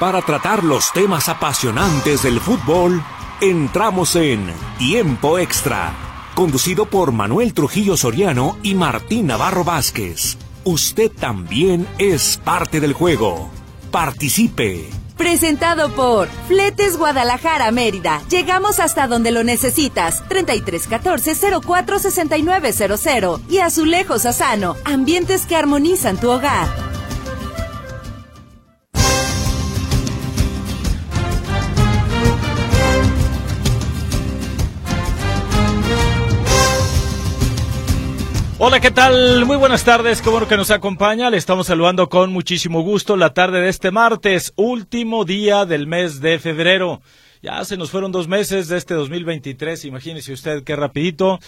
Para tratar los temas apasionantes del fútbol, entramos en Tiempo Extra, conducido por Manuel Trujillo Soriano y Martín Navarro Vázquez. Usted también es parte del juego. Participe. Presentado por Fletes Guadalajara Mérida. Llegamos hasta donde lo necesitas. 3314 04 6900 y Azulejos Asano. Ambientes que armonizan tu hogar. Hola, ¿qué tal? Muy buenas tardes, bueno que nos acompaña. Le estamos saludando con muchísimo gusto la tarde de este martes, último día del mes de febrero. Ya se nos fueron dos meses de este 2023, imagínese usted qué rapidito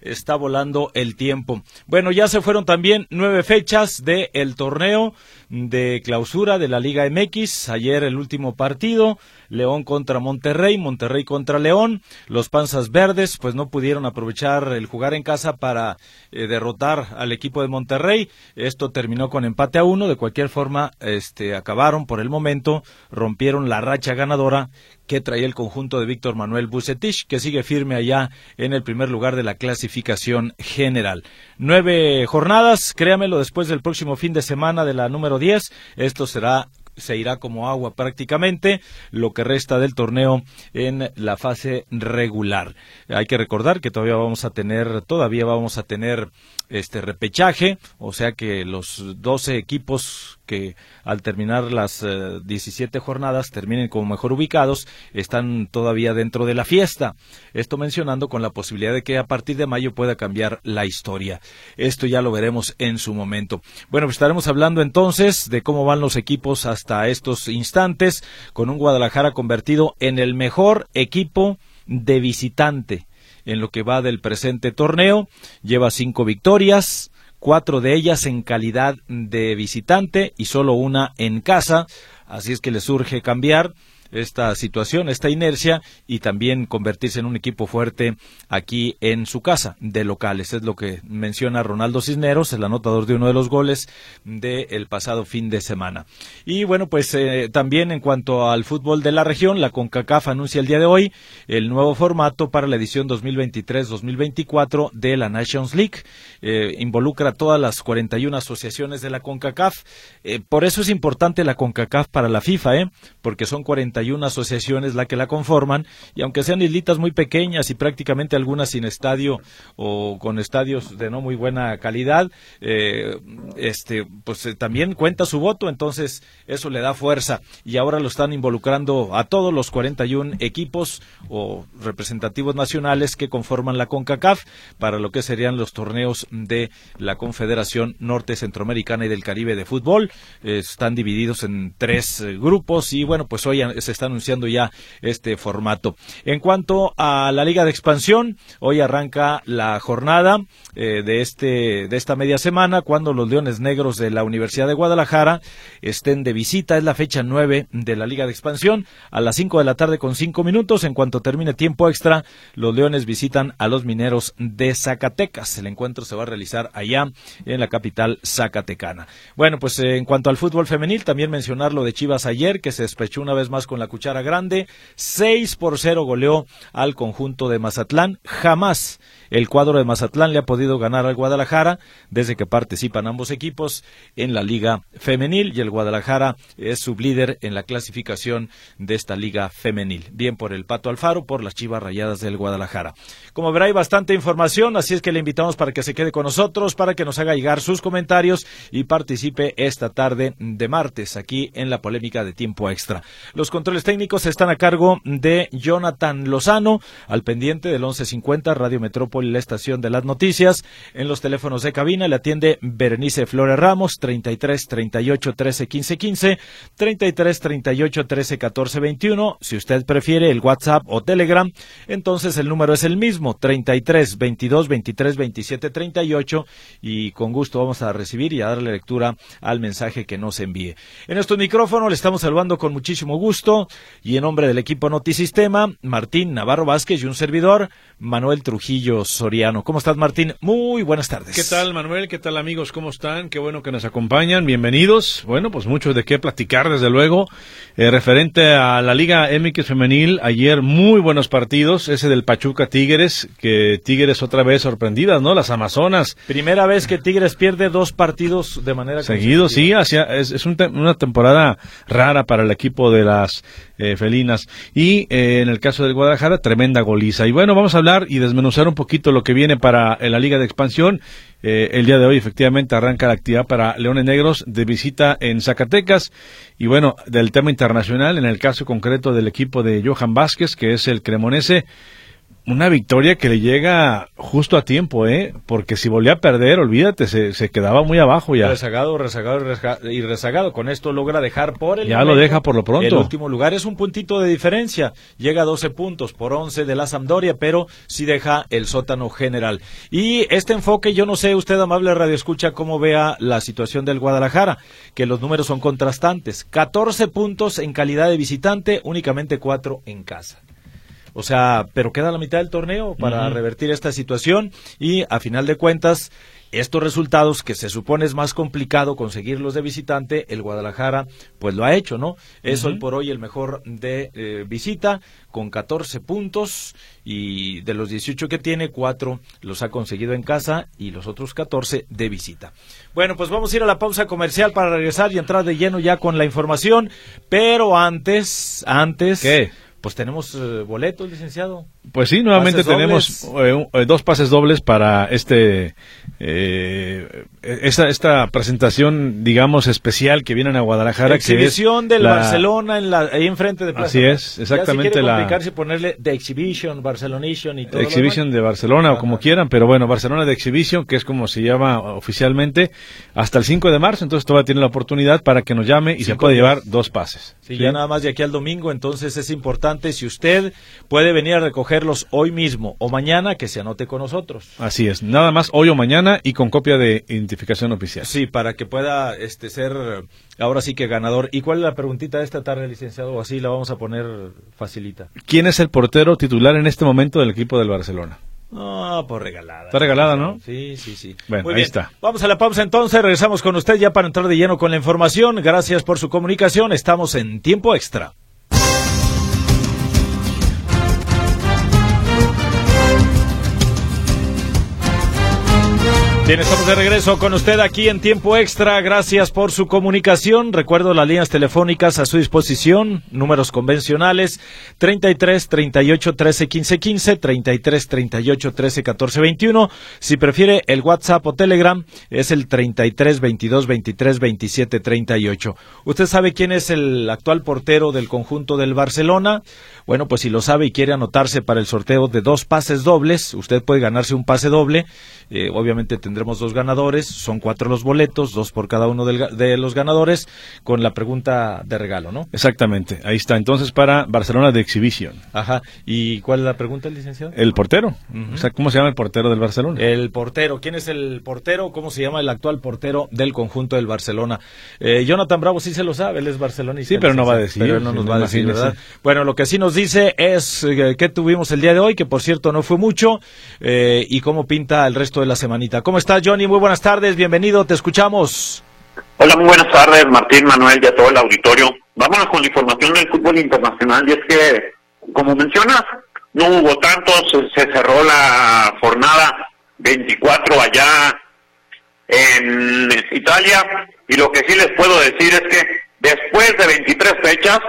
está volando el tiempo. Bueno, ya se fueron también nueve fechas del torneo de clausura de la Liga MX. Ayer el último partido, León contra Monterrey, Monterrey contra León. Los Panzas Verdes pues no pudieron aprovechar el jugar en casa para eh, derrotar al equipo de Monterrey. Esto terminó con empate a uno. De cualquier forma, este, acabaron por el momento, rompieron la racha ganadora que traía el conjunto de Víctor Manuel Bucetich, que sigue firme allá en el primer lugar de la clasificación general. Nueve jornadas, créamelo, después del próximo fin de semana de la número 10, esto será se irá como agua prácticamente lo que resta del torneo en la fase regular. Hay que recordar que todavía vamos a tener, todavía vamos a tener este repechaje, o sea que los 12 equipos que al terminar las 17 eh, jornadas terminen como mejor ubicados están todavía dentro de la fiesta. Esto mencionando con la posibilidad de que a partir de mayo pueda cambiar la historia. Esto ya lo veremos en su momento. Bueno, pues estaremos hablando entonces de cómo van los equipos hasta estos instantes con un Guadalajara convertido en el mejor equipo de visitante en lo que va del presente torneo. Lleva cinco victorias, cuatro de ellas en calidad de visitante y solo una en casa. Así es que le surge cambiar esta situación, esta inercia y también convertirse en un equipo fuerte aquí en su casa de locales. Es lo que menciona Ronaldo Cisneros, el anotador de uno de los goles del pasado fin de semana. Y bueno, pues eh, también en cuanto al fútbol de la región, la CONCACAF anuncia el día de hoy el nuevo formato para la edición 2023-2024 de la Nations League. Eh, involucra a todas las 41 asociaciones de la CONCACAF. Eh, por eso es importante la CONCACAF para la FIFA, ¿eh? porque son 41 una asociaciones la que la conforman y aunque sean islitas muy pequeñas y prácticamente algunas sin estadio o con estadios de no muy buena calidad, eh, este, pues eh, también cuenta su voto, entonces eso le da fuerza y ahora lo están involucrando a todos los 41 equipos o representativos nacionales que conforman la CONCACAF para lo que serían los torneos de la Confederación Norte Centroamericana y del Caribe de Fútbol. están divididos en tres eh, grupos y bueno, pues hoy se está anunciando ya este formato. En cuanto a la Liga de Expansión, hoy arranca la jornada eh, de, este, de esta media semana cuando los Leones Negros de la Universidad de Guadalajara estén de visita. Es la fecha nueve de la Liga de Expansión a las cinco de la tarde con cinco minutos. En cuanto termine tiempo extra, los Leones visitan a los Mineros de Zacatecas. El encuentro se va a realizar allá en la capital zacatecana. Bueno, pues eh, en cuanto al fútbol femenil, también mencionar lo de Chivas ayer, que se despechó una vez más con la cuchara grande. 6 por 0 goleó al conjunto de Mazatlán. Jamás el cuadro de Mazatlán le ha podido ganar al Guadalajara desde que participan ambos equipos en la liga femenil y el Guadalajara es sublíder en la clasificación de esta liga femenil. Bien por el Pato Alfaro, por las Chivas Rayadas del Guadalajara. Como verá hay bastante información, así es que le invitamos para que se quede con nosotros, para que nos haga llegar sus comentarios y participe esta tarde de martes aquí en la polémica de tiempo extra. Los controles técnicos están a cargo de Jonathan Lozano, al pendiente del 1150 Radio Metrópoli la estación de las noticias. En los teléfonos de cabina le atiende Berenice Flores Ramos, 33 38 13 15 15, 33 38 13 14 21. Si usted prefiere el WhatsApp o Telegram, entonces el número es el mismo, 33 22 23 27 38 y con gusto vamos a recibir y a darle lectura al mensaje que nos envíe. En estos micrófonos le estamos saludando con muchísimo gusto y en nombre del equipo Notisistema, Martín Navarro Vázquez y un servidor, Manuel Trujillo Soriano. ¿Cómo estás, Martín? Muy buenas tardes. ¿Qué tal, Manuel? ¿Qué tal, amigos? ¿Cómo están? Qué bueno que nos acompañan. Bienvenidos. Bueno, pues mucho de qué platicar, desde luego. Eh, referente a la Liga MX Femenil, ayer muy buenos partidos. Ese del Pachuca Tigres, que Tigres otra vez sorprendidas, ¿no? Las Amazonas. Primera vez que Tigres pierde dos partidos de manera Seguido, sí. Hacia, es, es una temporada rara para el equipo de las eh, felinas. Y eh, en el caso del Guadalajara, tremenda goliza. Y bueno, vamos a hablar y desmenuzar un poquito lo que viene para eh, la Liga de Expansión. Eh, el día de hoy efectivamente arranca la actividad para Leones Negros de visita en Zacatecas y bueno, del tema internacional, en el caso concreto del equipo de Johan Vázquez, que es el cremonese, una victoria que le llega justo a tiempo, ¿eh? Porque si volvía a perder, olvídate, se, se quedaba muy abajo ya. Rezagado, rezagado y rezagado. Con esto logra dejar por el. Ya lo deja por lo pronto. El último lugar es un puntito de diferencia. Llega a 12 puntos por 11 de la Sampdoria, pero sí deja el sótano general. Y este enfoque, yo no sé, usted, amable Radio Escucha, cómo vea la situación del Guadalajara, que los números son contrastantes. 14 puntos en calidad de visitante, únicamente 4 en casa. O sea, pero queda la mitad del torneo para revertir esta situación y a final de cuentas estos resultados que se supone es más complicado conseguirlos de visitante, el Guadalajara pues lo ha hecho, ¿no? Es hoy por hoy el mejor de eh, visita con 14 puntos y de los 18 que tiene, 4 los ha conseguido en casa y los otros 14 de visita. Bueno, pues vamos a ir a la pausa comercial para regresar y entrar de lleno ya con la información, pero antes, antes... ¿Qué? Pues tenemos eh, boletos, licenciado. Pues sí, nuevamente tenemos eh, eh, dos pases dobles para este eh, esta, esta presentación, digamos, especial que vienen a Guadalajara. Exhibición del Barcelona en la, ahí enfrente de Plaza. Así es, exactamente ya si la. y ponerle The Exhibition, Barcelonation y todo. Exhibition de Barcelona o como quieran, pero bueno, Barcelona de Exhibition, que es como se llama oficialmente, hasta el 5 de marzo, entonces todavía tiene la oportunidad para que nos llame y se puede llevar dos pases. Sí, ya nada más de aquí al domingo, entonces es importante si usted puede venir a recoger hoy mismo o mañana que se anote con nosotros. Así es, nada más hoy o mañana y con copia de identificación oficial. Sí, para que pueda este ser ahora sí que ganador. ¿Y cuál es la preguntita de esta tarde, licenciado? Así la vamos a poner facilita. ¿Quién es el portero titular en este momento del equipo del Barcelona? Ah, por regalada. Está regalada, ¿no? Sí, sí, sí. Bueno, ahí está. Vamos a la pausa entonces, regresamos con usted ya para entrar de lleno con la información. Gracias por su comunicación, estamos en tiempo extra. Bien, estamos de regreso con usted aquí en tiempo extra. Gracias por su comunicación. Recuerdo las líneas telefónicas a su disposición, números convencionales 33 38 13 15 15, 33 38 13 14 21. Si prefiere el WhatsApp o Telegram es el 33 22 23 27 38. ¿Usted sabe quién es el actual portero del conjunto del Barcelona? Bueno, pues si lo sabe y quiere anotarse para el sorteo de dos pases dobles, usted puede ganarse un pase doble. Eh, obviamente tendremos dos ganadores, son cuatro los boletos, dos por cada uno de los ganadores, con la pregunta de regalo, ¿no? Exactamente, ahí está. Entonces para Barcelona de Exhibition. Ajá. ¿Y cuál es la pregunta, licenciado? El portero. O sea, ¿cómo se llama el portero del Barcelona? El portero. ¿Quién es el portero? ¿Cómo se llama el actual portero del conjunto del Barcelona? Eh, Jonathan Bravo sí se lo sabe, él es barcelonista. Sí, pero no va a decir. Pero no nos va a decir, ¿verdad? Bueno, lo que sí nos dice es eh, que tuvimos el día de hoy, que por cierto no fue mucho, eh, y cómo pinta el resto de la semanita. ¿Cómo está Johnny? Muy buenas tardes, bienvenido, te escuchamos. Hola, muy buenas tardes, Martín, Manuel y a todo el auditorio. Vámonos con la información del fútbol internacional y es que, como mencionas, no hubo tantos, se cerró la jornada 24 allá en Italia y lo que sí les puedo decir es que después de 23 fechas,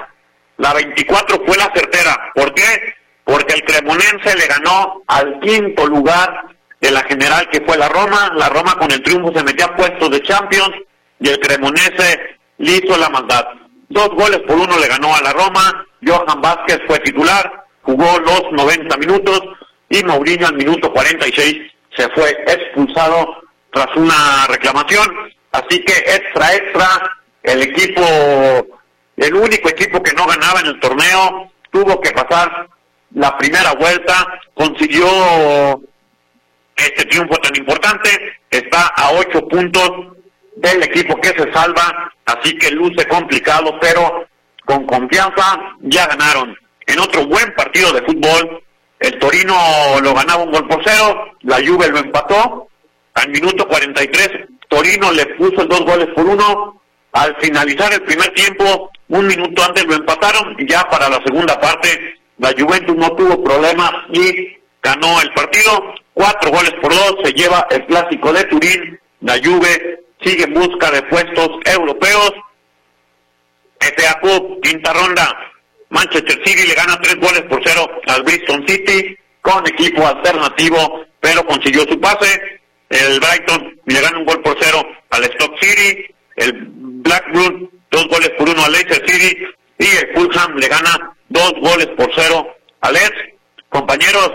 la 24 fue la certera. ¿Por qué? Porque el Cremonense le ganó al quinto lugar de la general que fue la Roma. La Roma con el triunfo se metía a puestos de Champions y el Cremonese le hizo la maldad. Dos goles por uno le ganó a la Roma. Johan Vázquez fue titular, jugó los 90 minutos y Mourinho al minuto 46 se fue expulsado tras una reclamación. Así que extra, extra, el equipo el único equipo que no ganaba en el torneo tuvo que pasar la primera vuelta, consiguió este triunfo tan importante, está a ocho puntos del equipo que se salva, así que luce complicado, pero con confianza, ya ganaron. En otro buen partido de fútbol, el Torino lo ganaba un gol por cero, la Juve lo empató, al minuto 43 Torino le puso dos goles por uno, al finalizar el primer tiempo, un minuto antes lo empataron, ya para la segunda parte la Juventus no tuvo problemas y ganó el partido, cuatro goles por dos, se lleva el clásico de Turín, la Juve sigue en busca de puestos europeos, FA Cup, quinta ronda, Manchester City le gana tres goles por cero al Bristol City con equipo alternativo, pero consiguió su pase. El Brighton le gana un gol por cero al Stock City. El Blackburn dos goles por uno al Leicester City. Y el Fulham le gana dos goles por cero al Leeds. Compañeros,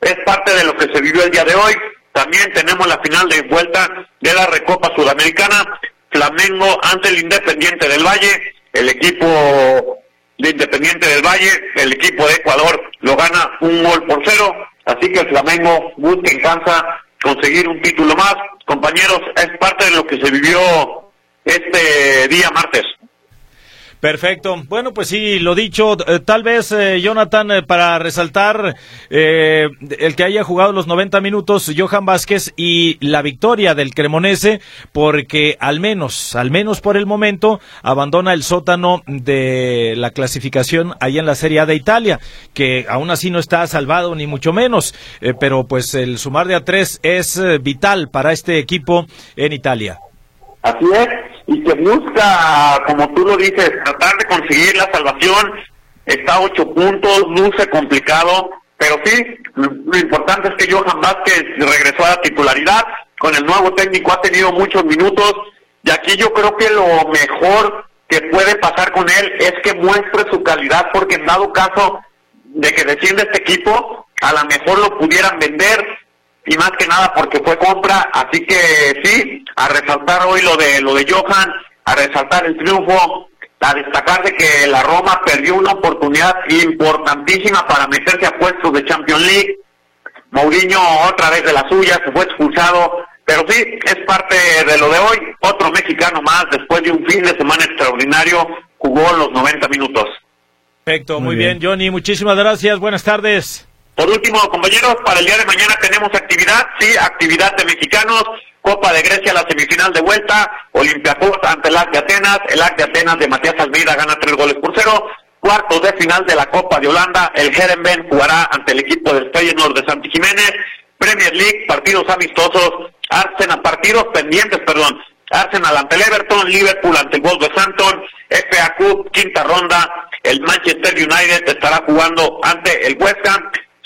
es parte de lo que se vivió el día de hoy. También tenemos la final de vuelta de la Recopa Sudamericana. Flamengo ante el Independiente del Valle. El equipo de Independiente del Valle, el equipo de Ecuador lo gana un gol por cero, así que el Flamengo busca en casa conseguir un título más. Compañeros, es parte de lo que se vivió este día martes. Perfecto. Bueno, pues sí, lo dicho, eh, tal vez, eh, Jonathan, eh, para resaltar el que haya jugado los 90 minutos, Johan Vázquez y la victoria del Cremonese, porque al menos, al menos por el momento, abandona el sótano de la clasificación ahí en la Serie A de Italia, que aún así no está salvado ni mucho menos, pero pues el sumar de a tres es vital para este equipo en Italia. Así es, y que busca, como tú lo dices, tratar de conseguir la salvación. Está ocho puntos, luce complicado, pero sí, lo importante es que Johan Vázquez regresó a la titularidad. Con el nuevo técnico ha tenido muchos minutos, y aquí yo creo que lo mejor que puede pasar con él es que muestre su calidad, porque en dado caso de que descienda este equipo, a lo mejor lo pudieran vender y más que nada porque fue compra, así que sí, a resaltar hoy lo de lo de Johan, a resaltar el triunfo, a destacar de que la Roma perdió una oportunidad importantísima para meterse a puestos de Champions League. Mourinho otra vez de la suya, se fue expulsado, pero sí, es parte de lo de hoy. Otro mexicano más, después de un fin de semana extraordinario, jugó los 90 minutos. Perfecto, muy, bien. bien, Johnny, muchísimas gracias, buenas tardes. Por último, compañeros, para el día de mañana tenemos actividad, sí, actividad de mexicanos, Copa de Grecia, la semifinal de vuelta, Olympiacos ante el AC de Atenas, el AC de Atenas de Matías Almeida gana tres goles por cero, cuartos de final de la Copa de Holanda, el Herenben jugará ante el equipo del Feyenoord de Santi Jiménez, Premier League, partidos amistosos, Arsenal, partidos pendientes, perdón, Arsenal ante el Everton, Liverpool ante el Wolverhampton, FA Cup, quinta ronda, el Manchester United estará jugando ante el West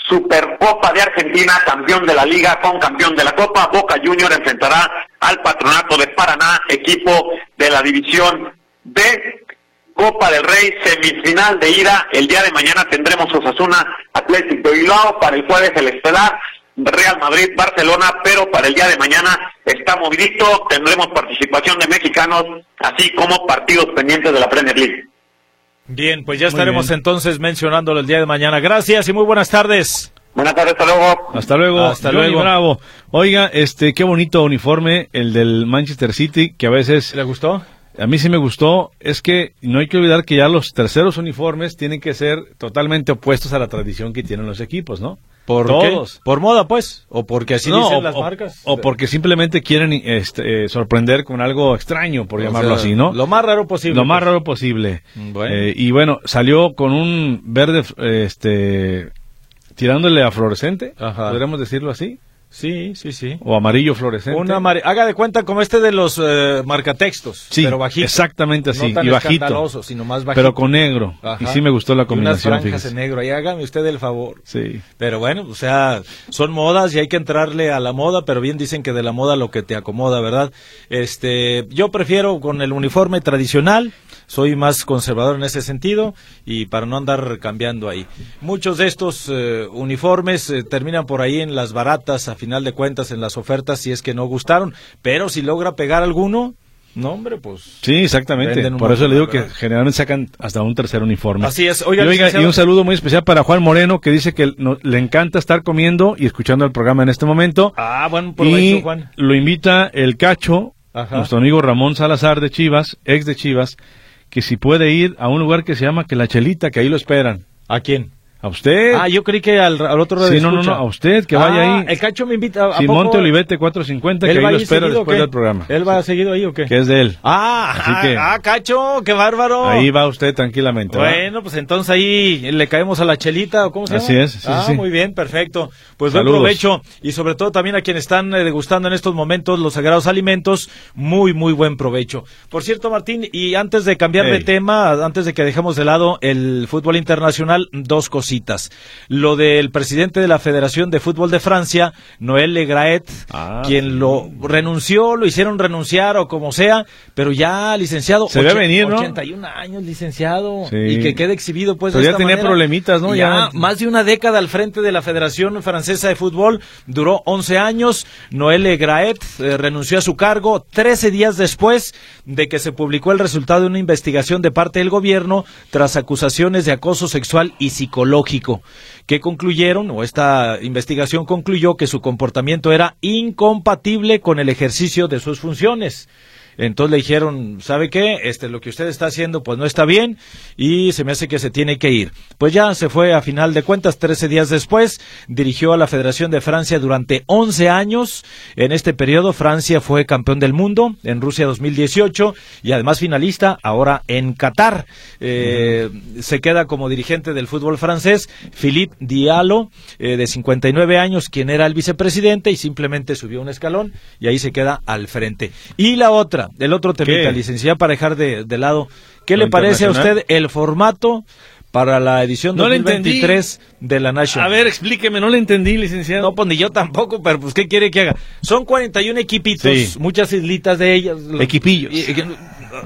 Supercopa de Argentina, campeón de la liga con campeón de la Copa. Boca Junior enfrentará al Patronato de Paraná, equipo de la división B. Copa del Rey, semifinal de ida. El día de mañana tendremos Osasuna Atlético de Bilbao. Para el jueves el estelar Real Madrid, Barcelona, pero para el día de mañana está movidito. Tendremos participación de mexicanos, así como partidos pendientes de la Premier League. Bien, pues ya estaremos entonces mencionándolo el día de mañana. Gracias y muy buenas tardes. Buenas tardes, hasta luego. Hasta luego. Hasta luego. Bravo. Oiga, este, qué bonito uniforme el del Manchester City, que a veces... ¿Le gustó? A mí sí me gustó. Es que no hay que olvidar que ya los terceros uniformes tienen que ser totalmente opuestos a la tradición que tienen los equipos, ¿no? ¿Por Todos. ¿Por moda, pues? ¿O porque así dicen las marcas? O porque simplemente quieren este, eh, sorprender con algo extraño, por llamarlo así, ¿no? Lo más raro posible. Lo más pues. raro posible. Eh, y bueno, salió con un verde, este, tirándole a fluorescente, podríamos decirlo así. Sí, sí, sí. O amarillo fluorescente. Una Haga de cuenta como este de los eh, marcatextos, sí, pero bajito. Exactamente así, y bajito. sino más bajito. Pero con negro. Y sí me gustó la combinación. Y unas franjas en negro. Ahí hágame usted el favor. Sí. Pero bueno, o sea, son modas y hay que entrarle a la moda, pero bien dicen que de la moda lo que te acomoda, ¿verdad? Este, yo prefiero con el uniforme tradicional soy más conservador en ese sentido y para no andar cambiando ahí. Muchos de estos eh, uniformes eh, terminan por ahí en las baratas, a final de cuentas, en las ofertas, si es que no gustaron, pero si logra pegar alguno, no, hombre, pues. Sí, exactamente. Por eso le digo que generalmente sacan hasta un tercer uniforme. Así es. Oiga, y, un saludo muy especial para Juan Moreno, que dice que le encanta estar comiendo y escuchando el programa en este momento. Ah, bueno, por y Juan. Lo invita el Cacho, nuestro amigo Ramón Salazar de Chivas, ex de Chivas, que si puede ir a un lugar que se llama que la Chelita, que ahí lo esperan. ¿A quién? ¿A usted? Ah, yo creí que al, al otro Sí, no, no, no, a usted, que vaya Ah, ahí. El Cacho me invita. ¿a Simón? Olivete 450, que ¿Él ahí lo espera después del programa. ¿Él va seguido ahí o qué? Que es de él. Ah, Así ah, que- ah, Cacho, qué bárbaro. Ahí va usted tranquilamente. ¿va? Bueno, pues entonces ahí le caemos a la chelita, ¿o cómo se Así llama? es, sí, ah, sí. muy bien, perfecto. Pues buen provecho y sobre todo también a quienes están eh, degustando en estos momentos los sagrados alimentos, muy, muy buen provecho. Por cierto, Martín, y antes de cambiar de tema, antes de que dejemos de lado el fútbol internacional, dos cositas. Lo del presidente de la Federación de Fútbol de Francia, Noel Le Graet, Ah, quien lo renunció, lo hicieron renunciar o como sea, pero ya licenciado. Se ve venir, ¿no? 81 años, licenciado. Sí. Y que quede exhibido, pues. Pero de ya esta tenía manera. problemitas, ¿no? Ya, Ya- más de una década al frente de la Federación Francesa de Fútbol, duró 11 años. Noel Le Graet eh, renunció a su cargo 13 días después de que se publicó el resultado de una investigación de parte del gobierno tras acusaciones de acoso sexual y psicológico, que concluyeron, o esta investigación concluyó que su comportamiento era incompatible con el ejercicio de sus funciones. Entonces le dijeron, ¿sabe qué? Este, lo que usted está haciendo pues no está bien y se me hace que se tiene que ir. Pues ya se fue a final de cuentas, 13 días después, dirigió a la Federación de Francia durante 11 años. En este periodo Francia fue campeón del mundo en Rusia 2018 y además finalista ahora en Qatar. Eh, Se queda como dirigente del fútbol francés Philippe Diallo, eh, de 59 años, quien era el vicepresidente y simplemente subió un escalón y ahí se queda al frente. Y la otra, el otro temita, licenciada, para dejar de, de lado, ¿qué ¿Lo le parece a usted el formato para la edición No le 2023 de la National? A ver, explíqueme, no le entendí, licenciado. No, pues ni yo tampoco, pero pues ¿qué quiere que haga? Son 41 equipitos, Sí. muchas islitas de ellas. Los- Equipillos. y- y-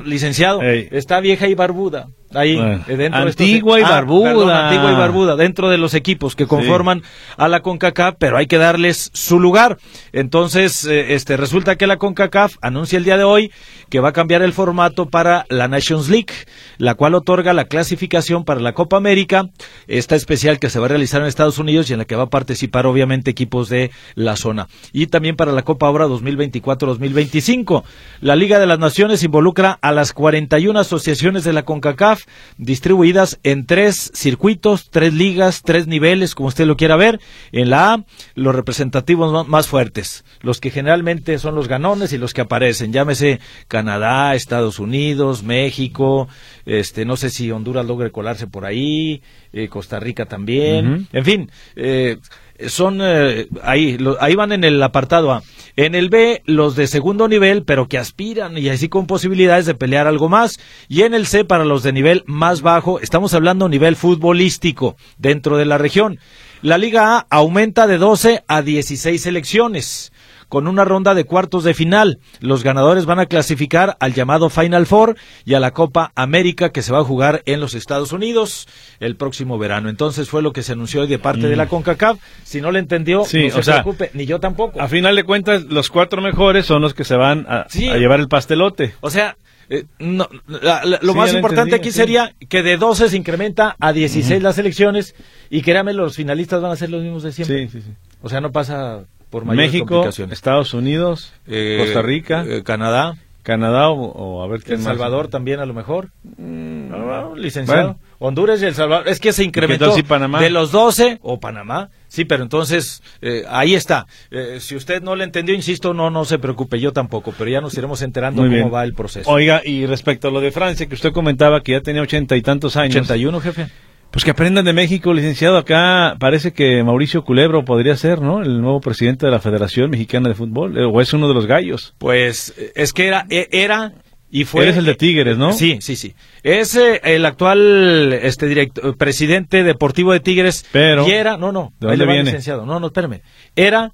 licenciado, Ey. está vieja y barbuda. Ahí, Bueno, eh, dentro de estos- antigua y Ah, barbuda. perdón, antigua y barbuda, dentro de los equipos que conforman a la CONCACAF, pero hay que darles su lugar. Entonces, eh, este resulta que la CONCACAF anuncia el día de hoy que va a cambiar el formato para la Nations League, la cual otorga la clasificación para la Copa América, esta especial que se va a realizar en Estados Unidos y en la que va a participar obviamente equipos de la zona. Y también para la Copa Ahora 2024-2025. La Liga de las Naciones involucra a las 41 asociaciones de la CONCACAF distribuidas en tres circuitos, tres ligas, tres niveles, como usted lo quiera ver. En la A, los representativos más fuertes, los que generalmente son los ganones y los que aparecen, llámese Canadá, Estados Unidos, México, este, no sé si Honduras logre colarse por ahí, eh, Costa Rica también, en fin, eh, son eh, ahí, ahí van en el apartado A. En el B, los de segundo nivel, pero que aspiran y así con posibilidades de pelear algo más. Y en el C, para los de nivel más bajo, estamos hablando nivel futbolístico dentro de la región. La Liga A aumenta de 12 a 16 selecciones con una ronda de cuartos de final. Los ganadores van a clasificar al llamado Final Four y a la Copa América que se va a jugar en los Estados Unidos el próximo verano. Entonces fue lo que se anunció hoy de parte de la CONCACAF. Si no le entendió, Mm. Sí, no se o sea, preocupe, ni yo tampoco. A final de cuentas, los cuatro mejores son los que se van a, Sí. a llevar el pastelote. O sea, eh, no, la- la- lo Sí, más lo importante aquí sí. sería que de 12 se incrementa a 16 las elecciones y créame, los finalistas van a ser los mismos de siempre. Sí, sí, sí. O sea, no pasa por mayores México, complicaciones. Estados Unidos, Eh, Costa Rica, eh, Canadá, Canadá o, o a ver quién El más. Salvador también a lo mejor. Mm, No, no, licenciado. Bueno. Honduras y El Salvador. Es que se incrementó si Panamá? de los 12 o Panamá. Sí, pero entonces eh, ahí está. Eh, si usted no le entendió, insisto, no no se preocupe, yo tampoco, pero ya nos iremos enterando Muy cómo bien. va el proceso. Oiga, y respecto a lo de Francia, que usted comentaba que ya tenía ochenta y tantos años. 81, jefe. Pues que aprendan de México, licenciado. Acá parece que Mauricio Culebro podría ser, ¿no? El nuevo presidente de la Federación Mexicana de Fútbol. eh, O es uno de los gallos. Pues eh, es que era e- era y fue Eres el de Tigres, ¿no? Sí, sí, sí. Es eh, el actual este directo- presidente deportivo de Tigres Pero, y era, no, no, ¿de dónde viene? licenciado. No, no, espérame. Era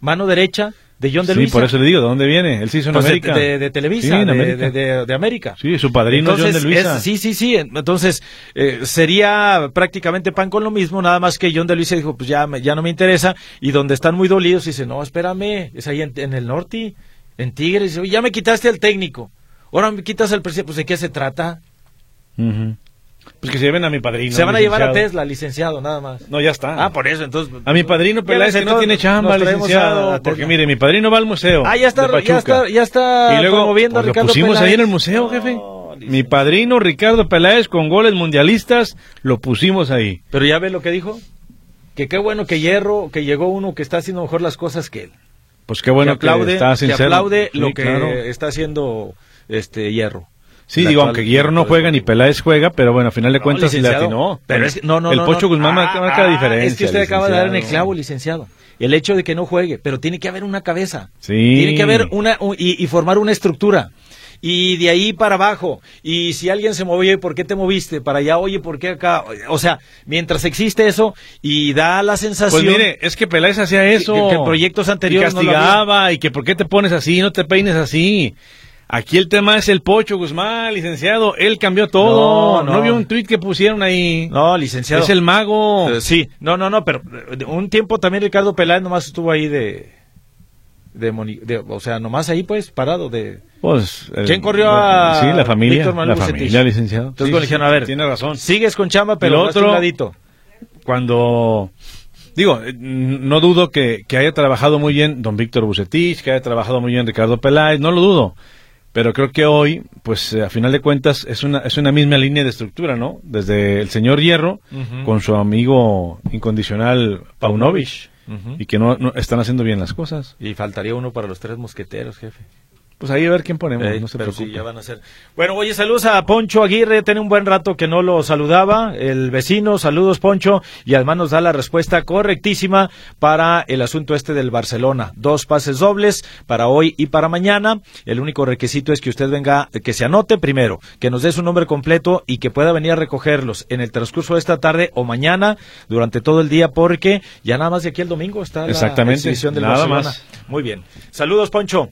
mano derecha de John de Sí, Luisa. por eso le digo, ¿de dónde viene? Él se hizo en Pues de, América. de- de Televisa, Sí, en de, América. de- de- de América. Sí, su padrino es John de Luisa. es- sí, sí, sí. Entonces, eh, sería prácticamente pan con lo mismo, nada más que John de Luisa dijo, pues ya, me- ya no me interesa. Y donde están muy dolidos, dice, no, espérame, es ahí en, en el norte, en Tigres. Dice, "Oye, ya me quitaste al técnico. Ahora me quitas al presidente. Pues, ¿de qué se trata? Ujú. Pues que se lleven a mi padrino. se van a llevar a. Tesla, licenciado, nada más. No, ya está. Ah, por eso, entonces. A mi padrino Peláez que no tiene chamba, licenciado. a- a porque mire, mi padrino va al museo. Ah, ya está, de ya está, ya está Y luego promoviendo a pues, lo pusimos ahí en el museo, jefe. No, Mi padrino Ricardo Peláez con goles mundialistas lo pusimos ahí. Pero ya ve lo que dijo. Que qué bueno que Hierro, que llegó uno que está haciendo mejor las cosas que él. Pues qué bueno que, aplaude, está que aplaude lo que está haciendo este Hierro. Sí, digo, aunque Hierro no juega ni. Peláez juega, pero bueno, a final de No, cuentas le licenciado, atinó. Pero es que- no, no, el no, Pocho no. Guzmán Ah, marca, marca la ah, diferencia. Es que usted acaba de dar en el clavo, licenciado. El hecho de que no juegue, pero tiene que haber una cabeza. Sí. Tiene que haber una un- y, y formar una estructura. Y de ahí para abajo. Y si alguien se movió, ¿por qué te moviste? Para allá, oye, ¿por qué acá? O sea, mientras existe eso y da la sensación. Pues mire, es que Peláez hacía eso. Que- que en proyectos anteriores Y no castigaba, y que por qué te pones así, no te peines así. Aquí el tema es el Pocho Guzmán, licenciado. Él cambió todo. No, No, no. vio un tuit que pusieron ahí. No, licenciado. Es el mago. Eh, sí, no, no, no, pero eh, un tiempo también Ricardo Peláez nomás estuvo ahí de, de, o sea, nomás ahí pues parado de... Pues, el- ¿Quién corrió a Sí, la familia. La Bucetich? familia, licenciado. Entonces Sí, bueno, sí, dijeron, a ver, Tiene razón. sigues con chamba, pero otro- ladito. cuando digo eh, no dudo que, que haya trabajado muy bien don Víctor Bucetich que haya trabajado muy bien Ricardo Peláez no lo dudo pero creo que hoy pues eh, a final de cuentas es una es una misma línea de estructura no desde el señor Hierro con su amigo incondicional Paunovic Ujú. y que no, no están haciendo bien las cosas Y faltaría uno para los tres mosqueteros, jefe. Pues ahí a ver quién ponemos Eh, no se pero preocupe sí, ya van a ser. Bueno, oye, saludos a Poncho Aguirre, tiene un buen rato que no lo saludaba, el vecino, saludos Poncho, y además nos da la respuesta correctísima para el asunto este del Barcelona. Dos pases dobles para hoy y para mañana. El único requisito es que usted venga, que se anote primero, que nos dé su nombre completo y que pueda venir a recogerlos en el transcurso de esta tarde o mañana durante todo el día, porque ya nada más de aquí el domingo está la Exactamente, exhibición del nada Barcelona. más. Muy bien. Saludos, Poncho.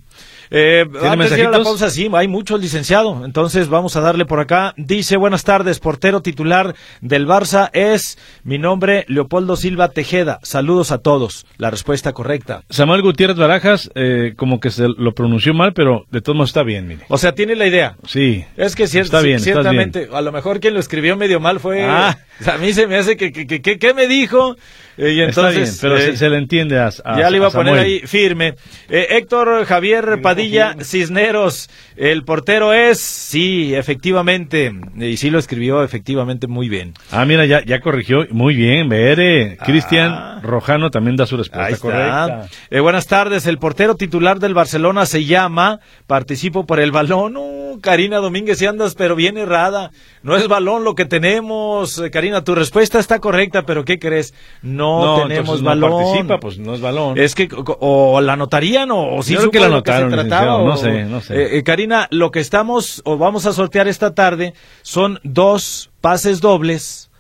Eh, antes de ir a la pausa, sí, hay muchos licenciado. Entonces vamos a darle por acá. Dice, buenas tardes, portero titular del Barça es mi nombre, Leopoldo Silva Tejeda. Saludos a todos. La respuesta correcta. Samuel Gutiérrez Barajas eh, como que se lo pronunció mal pero de todos modos está bien mire O sea, tiene la idea. sí Es que cier- Está bien, ciertamente, a lo mejor quien lo escribió medio mal fue... Ah. A mí se me hace que, que, que, que- ¿qué me dijo? Eh, y Está entonces... bien, pero eh, se, se le entiende a, a- ya le iba a, poner Samuel. ahí firme. Eh, Héctor Javier Padilla Cisneros, el portero es, sí, efectivamente, y sí lo escribió efectivamente muy bien. Ah, mira, ya, ya corrigió. Muy bien, Bere. Ah. Cristian Rojano también da su respuesta Ahí está. correcta. Eh, buenas tardes, el portero titular del Barcelona se llama, participo por el balón. Uh, Karina Domínguez, si andas, pero bien errada. No es balón lo que tenemos. Eh, Karina, tu respuesta está correcta, pero ¿qué crees? No, tenemos entonces balón. No participa, pues no es balón. Es que o, o la anotarían o, o sí Yo creo que la lo se trataba, no sé, no sé. Eh, eh, Karina, lo que estamos o vamos a sortear esta tarde son dos pases dobles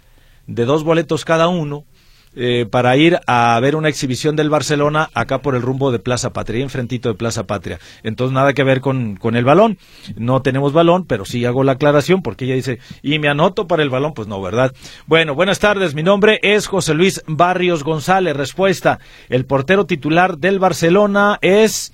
de dos boletos cada uno eh, para ir a ver una exhibición del Barcelona acá por el rumbo de Plaza Patria, enfrentito de Plaza Patria. Entonces nada que ver con, con el balón. No tenemos balón, pero sí hago la aclaración porque ella dice, y me anoto para el balón, pues no, ¿verdad? Bueno, buenas tardes, mi nombre es José Luis Barrios González. Respuesta, el portero titular del Barcelona es...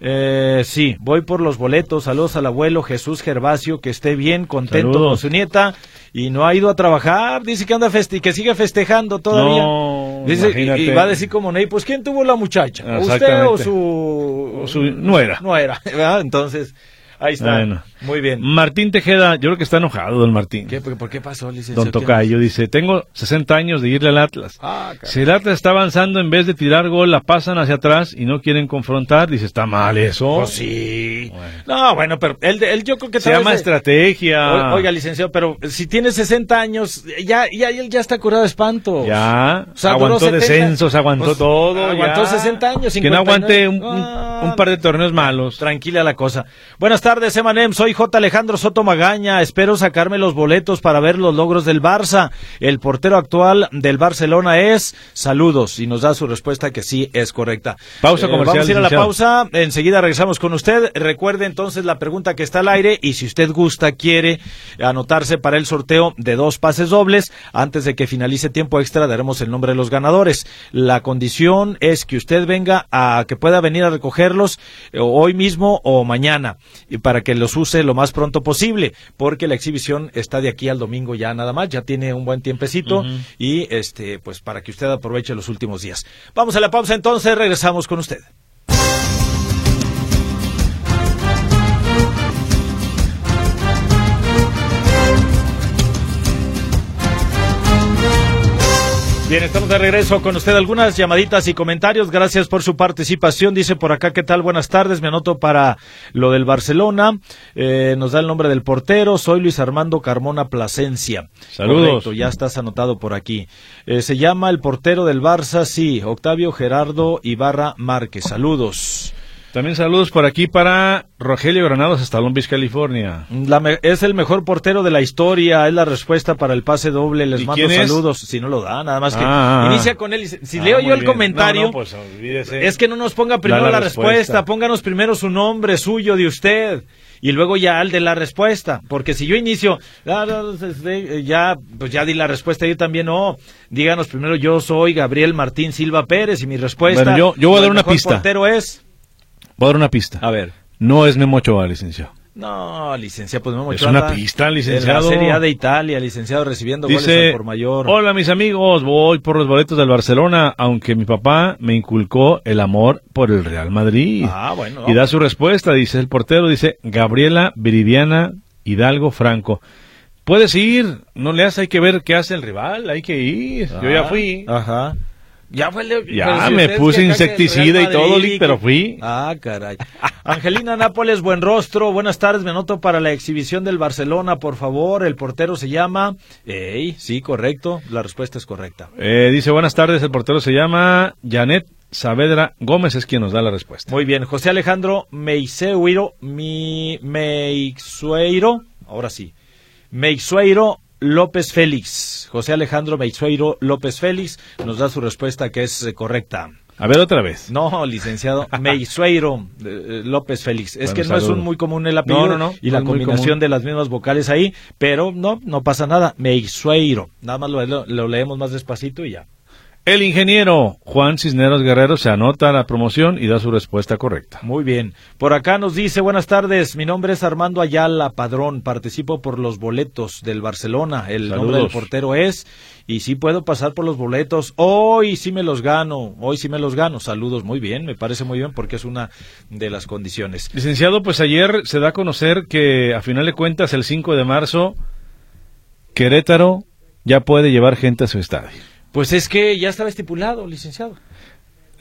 Eh, sí, voy por los boletos. Saludos al abuelo Jesús Gervasio, que esté bien, contento Saludos. con su nieta y no ha ido a trabajar. Dice que anda feste que sigue festejando todavía. No, Dice, y, imagínate. y va a decir como Ney, pues ¿quién tuvo la muchacha? ¿Usted o su, O su nuera. nuera, ¿verdad? Entonces, ahí está. Bueno. Muy bien. Martín Tejeda, yo creo que está enojado, don Martín. ¿Qué, por, por qué pasó, licenciado? Don Tocayo dice, tengo 60 años de irle al Atlas. Ah. Si el Atlas está avanzando, en vez de tirar gol, la pasan hacia atrás y no quieren confrontar, dice, está mal eso. Pues sí. No, bueno, pero él, él yo creo que Se llama estrategia. O- Oiga, licenciado, pero si tiene 60 años, ya, ya, él ya está curado de espanto. Ya, O sea, duró aguantó 70. descensos, aguantó Pues, todo. aguantó ya. 60 años, Que no 59. aguante un, un- Ah. un par de torneos malos. Tranquila la cosa. Buenas tardes, Emanem. Soy J. Alejandro Soto Magaña. Espero sacarme los boletos para ver los logros del Barça. El portero actual del Barcelona es. Saludos. Y nos da su respuesta que sí es correcta. Pausa comercial, Vamos a ir a la licenciado. pausa. Enseguida regresamos con usted. Recuerde entonces la pregunta que está al aire. Y si usted gusta, quiere anotarse para el sorteo de dos pases dobles, antes de que finalice tiempo extra, daremos el nombre de los ganadores. La condición es que usted venga a que pueda venir a recogerlos eh, hoy mismo o mañana y para que los use lo más pronto posible, porque la exhibición está de aquí al domingo ya nada más, ya tiene un buen tiempecito y este pues para que usted aproveche los últimos días. Vamos a la pausa entonces, regresamos con usted. Bien, estamos de regreso con usted. Algunas llamaditas y comentarios. Gracias por su participación. Dice por acá, ¿qué tal? Buenas tardes. Me anoto para lo del Barcelona. Eh, nos da el nombre del portero. Soy Luis Armando Carmona Plasencia. Saludos. Correcto, ya estás anotado por aquí. Eh, se llama el portero del Barça, sí. Octavio Gerardo Ibarra Márquez. Saludos. También saludos por aquí para Rogelio Granados hasta Long Beach, California. La me- es el mejor portero de la historia, es la respuesta para el pase doble. Les ¿Y mando quién es? saludos. Si no lo da, nada más que Ah, ah, inicia ah. con él. y Si Ah, leo yo el bien. comentario, No, no, pues es que no nos ponga primero la, la respuesta. respuesta. pónganos primero su nombre suyo de usted y luego ya el de la respuesta, porque si yo inicio, ya pues ya di la respuesta, yo también no. Díganos primero, yo soy Gabriel Martín Silva Pérez y mi respuesta. Bueno, yo- yo voy a dar una pista. portero es, Voy a dar una pista. a ver. No es Memo Ochoa, licenciado. No, licenciado, pues Memo Es Ochoa una pista, En licenciado. la Serie A de Italia, licenciado recibiendo goles Dice, al por mayor. hola mis amigos, voy por los boletos del Barcelona, aunque mi papá me inculcó el amor por el Real Madrid. Ah, bueno. Y da su respuesta, dice el portero, dice Gabriela Viridiana Hidalgo Franco. Puedes ir, no le haces, hay que ver qué hace el rival, hay que ir. Yo ya Ah, fui. Ajá. Ya fue el- Ya, pero si me puse insecticida y todo, pero fui. Ah, caray. Angelina Nápoles, buen rostro. Buenas tardes, me anoto para la exhibición del Barcelona, por favor. El portero se llama. Ey, sí, correcto. La respuesta es correcta. Eh, dice, buenas tardes, el portero se llama Janet Saavedra Gómez, es quien nos da la respuesta. Muy bien, José Alejandro Meixeiro, mi Meixueiro, ahora sí. Meixueiro López Félix. José Alejandro Meixueiro López Félix nos da su respuesta que es eh, correcta. A ver otra vez. No, licenciado Meixueiro eh, López Félix. Es Bueno, que no es un muy común el apellido No, no, no, y la combinación de las mismas vocales ahí, pero no, no pasa nada. Meixueiro. Nada más lo, lo- lo leemos más despacito y ya. El ingeniero Juan Cisneros Guerrero se anota a la promoción y da su respuesta correcta. Muy bien. Por acá nos dice, buenas tardes, mi nombre es Armando Ayala Padrón, participo por los boletos del Barcelona, el Saludos. nombre del portero es, y sí puedo pasar por los boletos, hoy sí me los gano, hoy sí me los gano, saludos, muy bien, me parece muy bien porque es una de las condiciones. Licenciado, pues ayer se da a conocer que a final de cuentas el 5 de marzo Querétaro ya puede llevar gente a su estadio. Pues es que ya estaba estipulado, licenciado.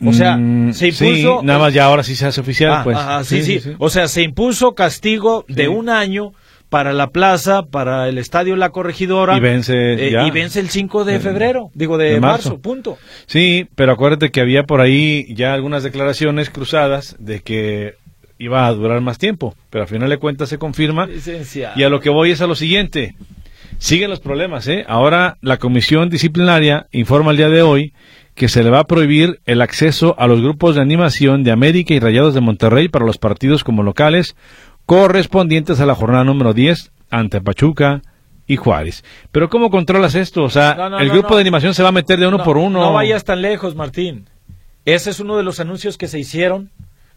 O sea, Mm, se sí, impuso... nada más ya ahora sí se hace oficial, Ah, pues. ajá, sí, sí, O sea, se impuso castigo de Sí. un año para la plaza, para el estadio La Corregidora. Y vence eh, ya. y vence el 5 de febrero, digo de, de marzo. marzo. punto. Sí, pero acuérdate que había por ahí ya algunas declaraciones cruzadas de que iba a durar más tiempo, pero a final de cuentas se confirma. Licenciado. Y a lo que voy es a lo siguiente. Siguen los problemas, ¿eh? Ahora la comisión disciplinaria informa el día de hoy que se le va a prohibir el acceso a los grupos de animación de América y Rayados de Monterrey para los partidos como locales correspondientes a la jornada número 10 ante Pachuca y Juárez. Pero ¿cómo controlas esto? O sea, No, no, el no, grupo de animación se va a meter de uno No, por uno. No vayas tan lejos, Martín. Ese es uno de los anuncios que se hicieron.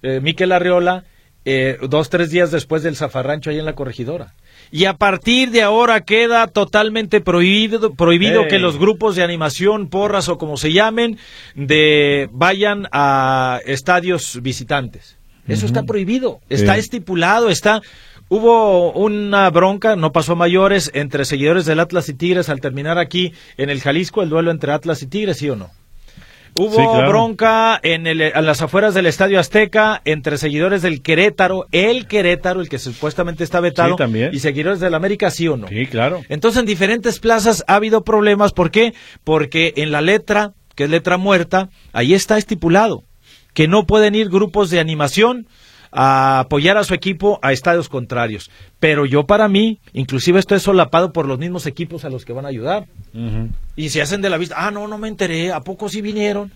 Eh, Miquel Arriola, eh, dos, tres días después del zafarrancho ahí en la corregidora. Y a partir de ahora queda totalmente prohibido, prohibido que los grupos de animación, porras o como se llamen, de vayan a estadios visitantes. Eso está prohibido, está estipulado, está Hubo una bronca, no pasó a mayores, entre seguidores del Atlas y Tigres al terminar aquí en el Jalisco el duelo entre Atlas y Tigres, ¿sí o no? Hubo Sí, claro. bronca en, el, en las afueras del Estadio Azteca entre seguidores del Querétaro, el Querétaro, el que supuestamente está vetado, Sí, también. y seguidores del América, ¿sí o no? Sí, claro. Entonces en diferentes plazas ha habido problemas. ¿Por qué? Porque en la letra, que es letra muerta, ahí está estipulado que no pueden ir grupos de animación a apoyar a su equipo a estadios contrarios. Pero yo para mí, inclusive esto es solapado por los mismos equipos a los que van a ayudar. Y se hacen de la vista, ah, no, no me enteré, ¿a poco sí vinieron?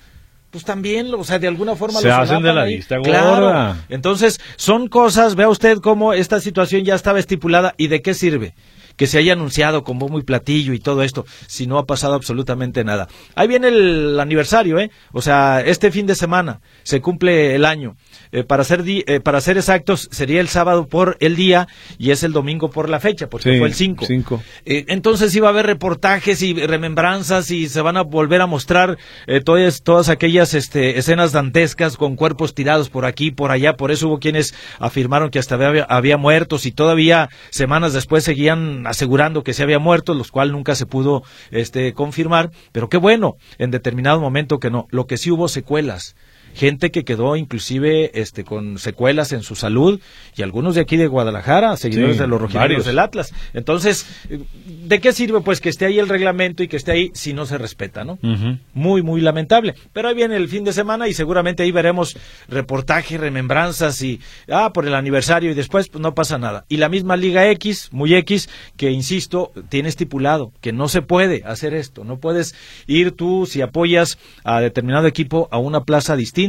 Pues también, o sea, de alguna forma Se los hacen de la ahí. vista Claro. Entonces, son cosas, vea usted cómo esta situación ya estaba estipulada y de qué sirve que se haya anunciado con bombo y platillo y todo esto, si no ha pasado absolutamente nada. Ahí viene el aniversario, ¿eh? O sea, este fin de semana se cumple el año. Eh, para, ser di- eh, para ser exactos, sería el sábado por el día y es el domingo por la fecha, porque Sí, fue el 5. cinco. Eh, entonces iba a haber reportajes y remembranzas y se van a volver a mostrar eh, todas, todas aquellas este, escenas dantescas con cuerpos tirados por aquí, por allá. Por eso hubo quienes afirmaron que hasta había, había muertos y todavía semanas después seguían asegurando que se había muerto, los cuales nunca se pudo este, confirmar, pero qué bueno, en determinado momento que no. Lo que sí hubo secuelas gente que quedó inclusive este con secuelas en su salud y algunos de aquí de Guadalajara, seguidores de los rojinegros del Atlas. Entonces, ¿de qué sirve pues que esté ahí el reglamento y que esté ahí si no se respeta, no? Muy muy lamentable. Pero ahí viene el fin de semana y seguramente ahí veremos reportajes, remembranzas y ah, por el aniversario y después pues no pasa nada. Y la misma Liga X, muy X, que insisto, tiene estipulado que no se puede hacer esto, no puedes ir tú si apoyas a determinado equipo a una plaza distinta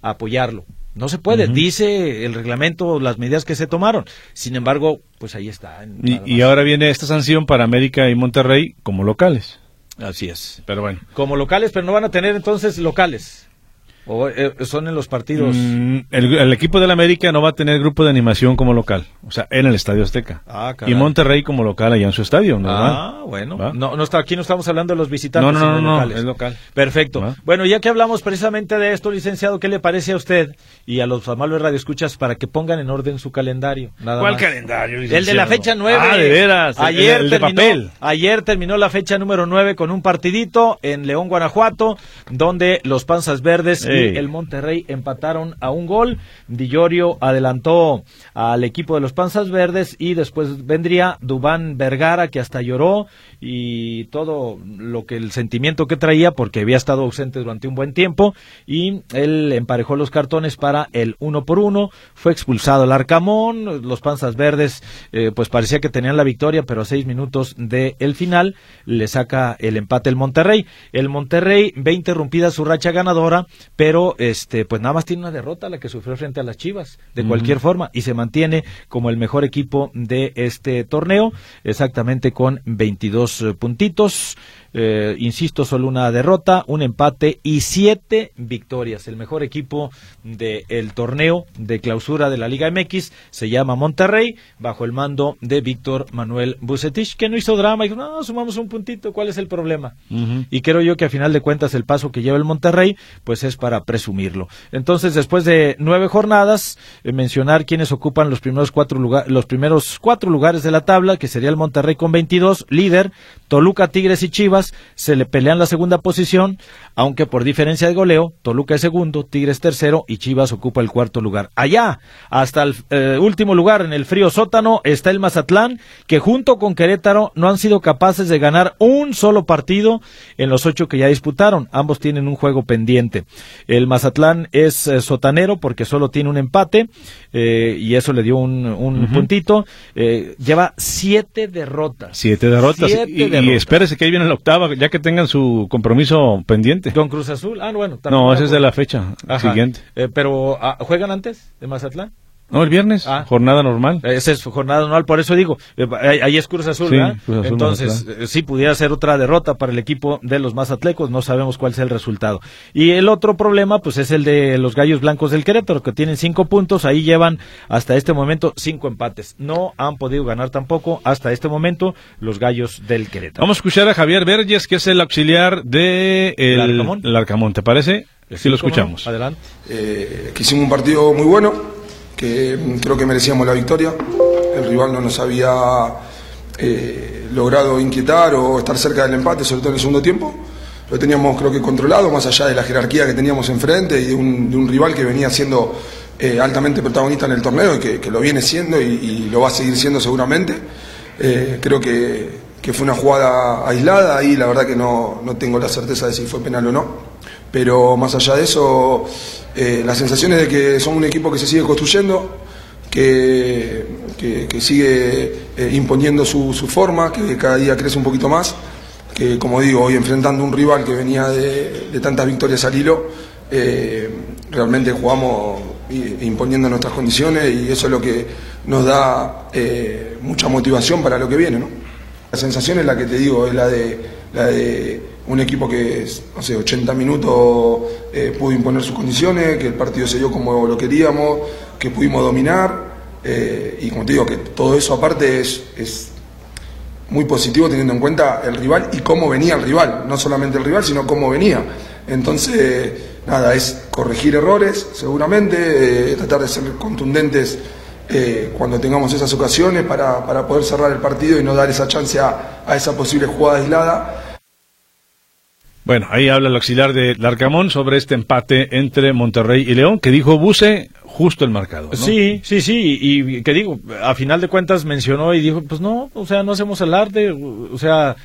apoyarlo. No se puede, dice el reglamento las medidas que se tomaron. Sin embargo, pues ahí está. Y, ahora viene esta sanción para América y Monterrey como locales. Así es. Pero bueno. Como locales, pero no van a tener entonces locales. ¿O eh, son en los partidos? Mm, el, equipo del América no va a tener grupo de animación como local, o sea, en el Estadio Azteca. Ah, y Monterrey como local allá en su estadio, ¿no? Ah, bueno. No, no está, aquí no estamos hablando de los visitantes. No, no, no, es local. Perfecto. Bueno, ya que hablamos precisamente de esto, licenciado, ¿qué le parece a usted y a los amables radioescuchas para que pongan en orden su calendario? ¿Cuál calendario? El de la fecha 9. Ah, de veras. Ayer, el, terminó, papel. ayer terminó la fecha número 9 con un partidito en León, Guanajuato, donde los Panzas Verdes el Monterrey empataron a un gol. Dillorio adelantó al equipo de los Panzas Verdes y después vendría Dubán Vergara que hasta lloró y todo lo que el sentimiento que traía porque había estado ausente durante un buen tiempo y él emparejó los cartones para el uno por uno, fue expulsado el Arcamón, los Panzas Verdes eh, pues parecía que tenían la victoria pero a seis minutos del el final le saca el empate el Monterrey, el Monterrey ve interrumpida su racha ganadora pero este pues nada más tiene una derrota la que sufrió frente a las Chivas de cualquier forma y se mantiene como el mejor equipo de este torneo exactamente con 22 eh, puntitos eh, insisto, solo una derrota, un empate y siete victorias. El mejor equipo del torneo de clausura de la Liga MX se llama Monterrey, bajo el mando de Víctor Manuel Bucetich, que no hizo drama y dijo, no, sumamos un puntito, ¿cuál es el problema? Y creo yo que a final de cuentas el paso que lleva el Monterrey, pues es para presumirlo. Entonces, después de nueve jornadas, eh, mencionar quiénes ocupan los primeros cuatro lugares, los primeros cuatro lugares de la tabla, que sería el Monterrey con 22, líder, Toluca, Tigres y Chivas, se le pelean la segunda posición, aunque por diferencia de goleo, Toluca es segundo, Tigres tercero y Chivas ocupa el cuarto lugar. Allá, hasta el eh, último lugar en el frío sótano, está el Mazatlán, que junto con Querétaro no han sido capaces de ganar un solo partido en los ocho que ya disputaron. Ambos tienen un juego pendiente. El Mazatlán es eh, sotanero porque solo tiene un empate eh, y eso le dio un, puntito. lleva siete derrotas. Siete derrotas. y, espérese que ahí viene la octava ya que tengan su compromiso pendiente. Con Cruz Azul. Ah, bueno. No, ese es de la fecha siguiente. Eh, pero, ah, ¿juegan antes de Mazatlán? No, el viernes, ah. jornada normal. Esa es jornada normal, por eso digo, eh, ahí es Cruz Azul, Entonces, eh, sí pudiera ser otra derrota para el equipo de los Mazatlecos, no sabemos cuál es el resultado. Y el otro problema, pues es el de los Gallos Blancos del Querétaro, que tienen cinco puntos, ahí llevan hasta este momento cinco empates. No han podido ganar tampoco hasta este momento los Gallos del Querétaro. Vamos a escuchar a Javier Verges, que es el auxiliar de el, Arcamón. ¿te parece? Sí, lo escuchamos. Adelante. Eh, que hicimos un partido muy bueno que creo que merecíamos la victoria. El rival no nos había eh, logrado inquietar o estar cerca del empate, sobre todo en el segundo tiempo. Lo teníamos creo que controlado, más allá de la jerarquía que teníamos enfrente y de un, rival que venía siendo eh, altamente protagonista en el torneo y que, lo viene siendo y, lo va a seguir siendo seguramente. Eh, creo que, fue una jugada aislada y la verdad que no, no tengo la certeza de si fue penal o no pero más allá de eso, eh, la sensación es de que son un equipo que se sigue construyendo, que, que, sigue eh, imponiendo su, su, forma, que cada día crece un poquito más, que como digo, hoy enfrentando un rival que venía de, de tantas victorias al hilo, eh, realmente jugamos imponiendo nuestras condiciones y eso es lo que nos da mucha motivación para lo que viene. ¿no? La sensación es la que te digo, es la de, la de un equipo que, no sé, 80 minutos eh, pudo imponer sus condiciones, que el partido se dio como lo queríamos, que pudimos dominar, eh, y como te digo, que todo eso aparte es, es muy positivo teniendo en cuenta el rival y cómo venía el rival, no solamente el rival, sino cómo venía. Entonces, nada, es corregir errores, seguramente, eh, tratar de ser contundentes cuando tengamos esas ocasiones para, para, poder cerrar el partido y no dar esa chance a, a esa posible jugada aislada. Bueno, ahí habla el auxiliar de Larcamón sobre este empate entre Monterrey y León, que dijo Buse justo el marcado. ¿no? Sí, sí, sí, y que digo, a final de cuentas mencionó y dijo, pues no, o sea, no hacemos alarde, o sea,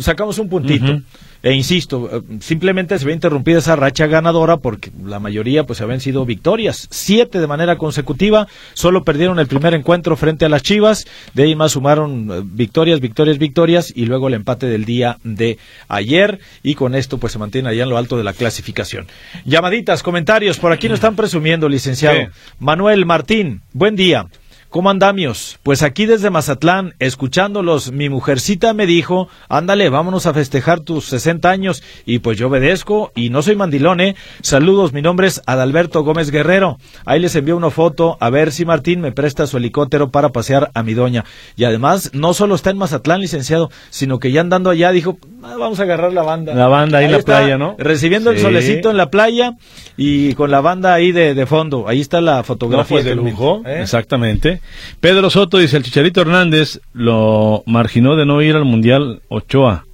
sacamos un puntito. Uh -huh. E insisto, simplemente se ve interrumpida esa racha ganadora porque la mayoría pues habían sido victorias, siete de manera consecutiva, solo perdieron el primer encuentro frente a las Chivas, de ahí más sumaron victorias, victorias, victorias y luego el empate del día de ayer y con esto pues se mantiene allá en lo alto de la clasificación. Llamaditas, comentarios, por aquí nos están presumiendo, licenciado. Manuel Martín, buen día. ¿Cómo andamios? Pues aquí desde Mazatlán, escuchándolos, mi mujercita me dijo, ándale, vámonos a festejar tus 60 años, y pues yo obedezco, y no soy mandilón, ¿eh? Saludos, mi nombre es Adalberto Gómez Guerrero. Ahí les envío una foto, a ver si Martín me presta su helicóptero para pasear a mi doña. Y además, no solo está en Mazatlán, licenciado, sino que ya andando allá dijo, ah, vamos a agarrar la banda. La banda ahí, en la playa, ¿no? Recibiendo el solecito en la playa, y con la banda ahí de, de fondo. Ahí está la No, fotografía. pues de lujo, ¿eh? exactamente. Pedro Soto dice, el Chicharito Hernández lo marginó de no ir al Mundial Ochoa,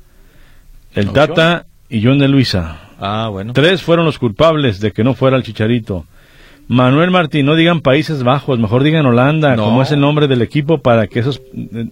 el ¿Ochoa? Tata y John de Luisa. Ah, bueno. Tres fueron los culpables de que no fuera el Chicharito. Manuel Martín, no digan Países Bajos, mejor digan Holanda, No. como es el nombre del equipo para que esos,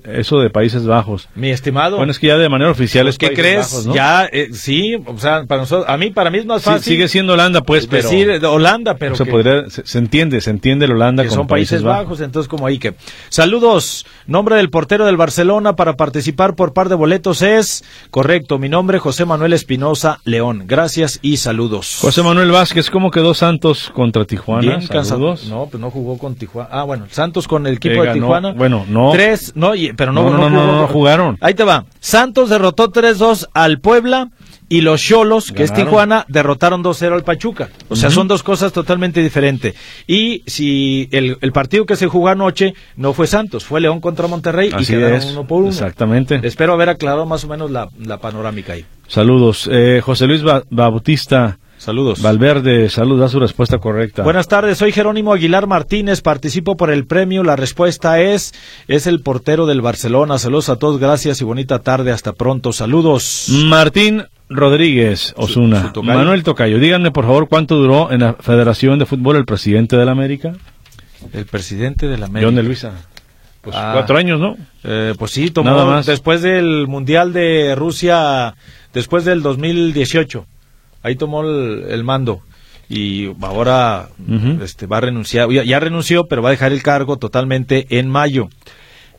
eso de Países Bajos. Mi estimado. Bueno, es que ya de manera oficial es ¿qué Países crees? Bajos, ¿no? Ya, eh, sí, o sea, para nosotros, a mí, para mí es más Sí, fácil sigue siendo Holanda, pues, pero decir Holanda, pero se, que, podría- se, se entiende, se entiende el Holanda que como son Países Bajos. entonces como ahí que. Saludos, nombre del portero del Barcelona para participar por par de boletos es, correcto, mi nombre José Manuel Espinosa León. Gracias y saludos. José Manuel Vázquez, ¿cómo quedó Santos contra Tijuana? Bien. Saludos. No, pues no jugó con Tijuana. Ah, bueno, Santos con el equipo Eh, de Tijuana. bueno, no. Tres, no, pero no, No, no, no, no, no jugaron. Ahí te va. Santos derrotó 3-2 al Puebla y los Cholos, que es. Tijuana, derrotaron 2-0 al Pachuca. O sea, son dos cosas totalmente diferentes. Y si el, el partido que se jugó anoche no fue Santos, fue León contra Monterrey y quedaron es, uno por uno. exactamente. Espero haber aclarado más o menos la, la panorámica ahí. Saludos. Eh, José Luis Ba- Bautista Saludos. Valverde, salud, da su respuesta correcta. Buenas tardes, soy Jerónimo Aguilar Martínez, participo por el premio. La respuesta es, es el portero del Barcelona. Saludos a todos, gracias y bonita tarde. Hasta pronto, saludos. Martín Rodríguez Osuna. su tocayo. Manuel Tocayo, díganme por favor cuánto duró en la Federación de Fútbol el presidente de la América, El presidente de la América. John de Luisa. Pues Ah. cuatro años, ¿no? Eh, pues sí, tomó Nada más. después del Mundial de Rusia, después del 2018. Ahí tomó el, el mando. Y ahora este, va a renunciar. Ya, ya renunció, pero va a dejar el cargo totalmente en mayo.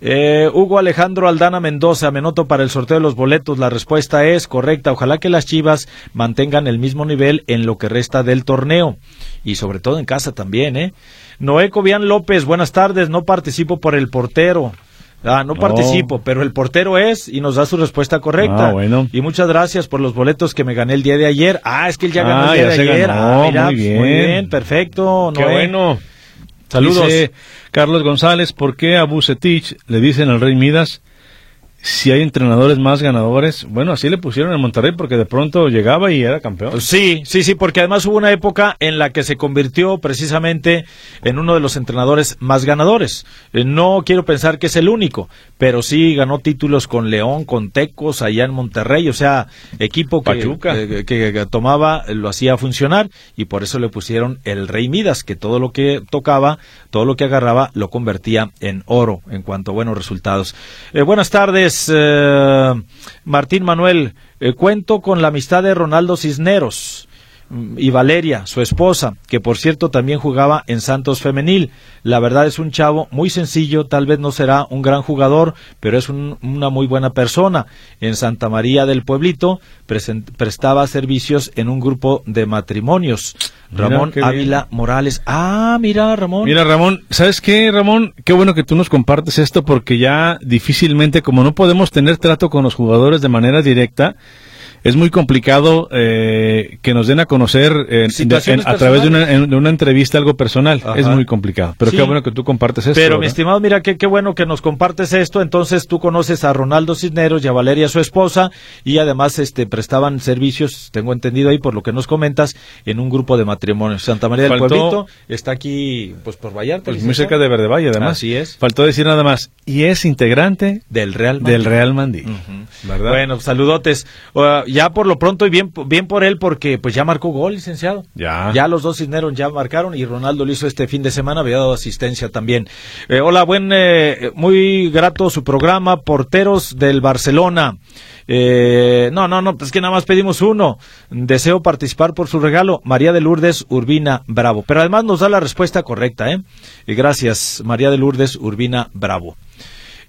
Eh, Hugo Alejandro Aldana Mendoza, me noto para el sorteo de los boletos. La respuesta es correcta. Ojalá que las Chivas mantengan el mismo nivel en lo que resta del torneo. Y sobre todo en casa también, ¿eh? Noé Cobian López, buenas tardes. No participo por el portero. Ah, no No. participo, pero el portero es y nos da su respuesta correcta. Ah, bueno. Y muchas gracias por los boletos que me gané el día de ayer. Ah, es que él ya ganó Ah, el día ya de ayer. ganó, Ah, mira, muy pues, bien. perfecto. Qué Noé. bueno. Saludos. Carlos González, ¿por qué a Bucetich le dicen al Rey Midas si hay entrenadores más ganadores? Bueno, así le pusieron en Monterrey porque de pronto llegaba y era campeón. Sí, sí, sí, porque además hubo una época en la que se convirtió precisamente en uno de los entrenadores más ganadores. Eh, No quiero pensar que es el único, pero sí ganó títulos con León, con Tecos, allá en Monterrey, o sea, equipo que, eh, que- que tomaba, eh, lo hacía funcionar y por eso le pusieron el Rey Midas, que todo lo que tocaba, todo lo que agarraba, lo convertía en oro en cuanto a buenos resultados. Eh, buenas tardes, eh, Martín Manuel. Eh, cuento con la amistad de Ronaldo Cisneros y Valeria, su esposa, que por cierto también jugaba en Santos Femenil. La verdad es un chavo muy sencillo, tal vez no será un gran jugador, pero es un- una muy buena persona. En Santa María del Pueblito prestaba servicios en un grupo de matrimonios. Mira, Ramón. Ávila Morales. Ah, mira, Ramón. Mira, Ramón, ¿sabes qué, Ramón? Qué bueno que tú nos compartes esto porque ya difícilmente, como no podemos tener trato con los jugadores de manera directa, es muy complicado eh, que nos den a conocer de, a través de una, de una, entrevista algo personal. Es muy complicado. Pero qué bueno que tú compartes esto. Pero mi estimado, mira, qué, qué bueno que nos compartes esto. Entonces tú conoces a Ronaldo Cisneros y a Valeria, su esposa, y además este prestaban servicios, tengo entendido ahí por lo que nos comentas, en un grupo de matrimonios. Santa María del Pueblito está aquí, pues por Vallarta. Pues muy cerca de Verde Valle, además. Así es. Faltó decir nada más. Y es integrante del Real Mandí. Del Real Mandí. ¿Verdad? Bueno, saludotes. Uh, ya por lo pronto y bien, bien por él porque pues ya marcó gol, licenciado. Ya. Ya los dos Cisneros ya marcaron y Ronaldo lo hizo este fin de semana, había dado asistencia también. Eh, hola, buen, eh, muy grato su programa, Porteros del Barcelona. Eh, no, no, no, es que nada más pedimos uno. Deseo participar por su regalo. María de Lourdes Urbina Bravo. Pero además nos da la respuesta correcta, ¿eh? gracias, María de Lourdes Urbina Bravo.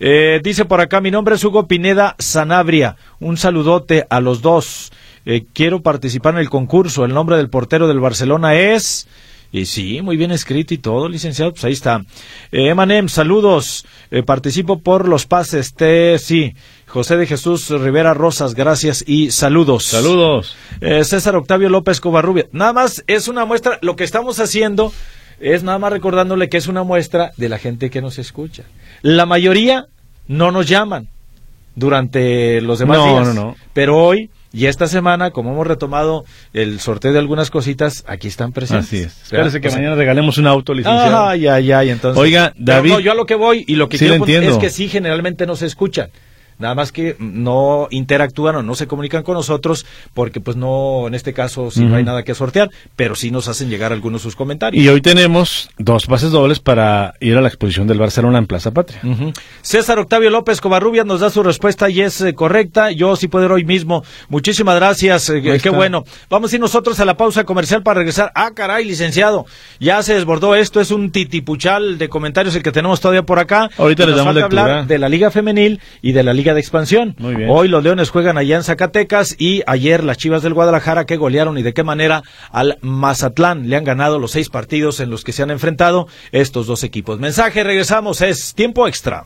Eh, dice por acá, mi nombre es Hugo Pineda Sanabria. Un saludote a los dos. Eh, quiero participar en el concurso. El nombre del portero del Barcelona es... Y sí, muy bien escrito y todo, licenciado, pues ahí está. Eh, Emanem, saludos. Eh, participo por los pases. T, sí. José de Jesús Rivera Rosas, gracias y saludos. Saludos. Eh, César Octavio López Covarrubia. Nada más es una muestra, lo que estamos haciendo es nada más recordándole que es una muestra de la gente que nos escucha. La mayoría no nos llaman durante los demás no, días. No, no, Pero hoy y esta semana, como hemos retomado el sorteo de algunas cositas, aquí están presentes. Así es. Espérese que mañana regalemos un auto, licenciado. Ay, ay, ay, entonces. Oiga, David. no, yo a lo que voy y lo que sí quiero es que sí, generalmente no se escuchan. Nada más que no interactúan o no se comunican con nosotros porque pues no, en este caso sí uh -huh. no hay nada que sortear, pero sí nos hacen llegar algunos sus comentarios. Y hoy tenemos dos pases dobles para ir a la exposición del Barcelona en Plaza Patria. Uh -huh. César Octavio López Covarrubias nos da su respuesta y es eh, correcta. Yo sí puedo ir hoy mismo. Muchísimas gracias. Eh, qué bueno. Vamos a ir nosotros a la pausa comercial para regresar. Ah, caray, licenciado. Ya se desbordó esto. Es un titipuchal de comentarios el que tenemos todavía por acá. Ahorita les damos lectura. hablar de la Liga Femenil y de la Liga de Expansión. Muy bien. Hoy los Leones juegan allá en Zacatecas y ayer las Chivas del Guadalajara que golearon y de qué manera al Mazatlán. Le han ganado los seis partidos en los que se han enfrentado estos dos equipos. Mensaje, regresamos, es tiempo extra.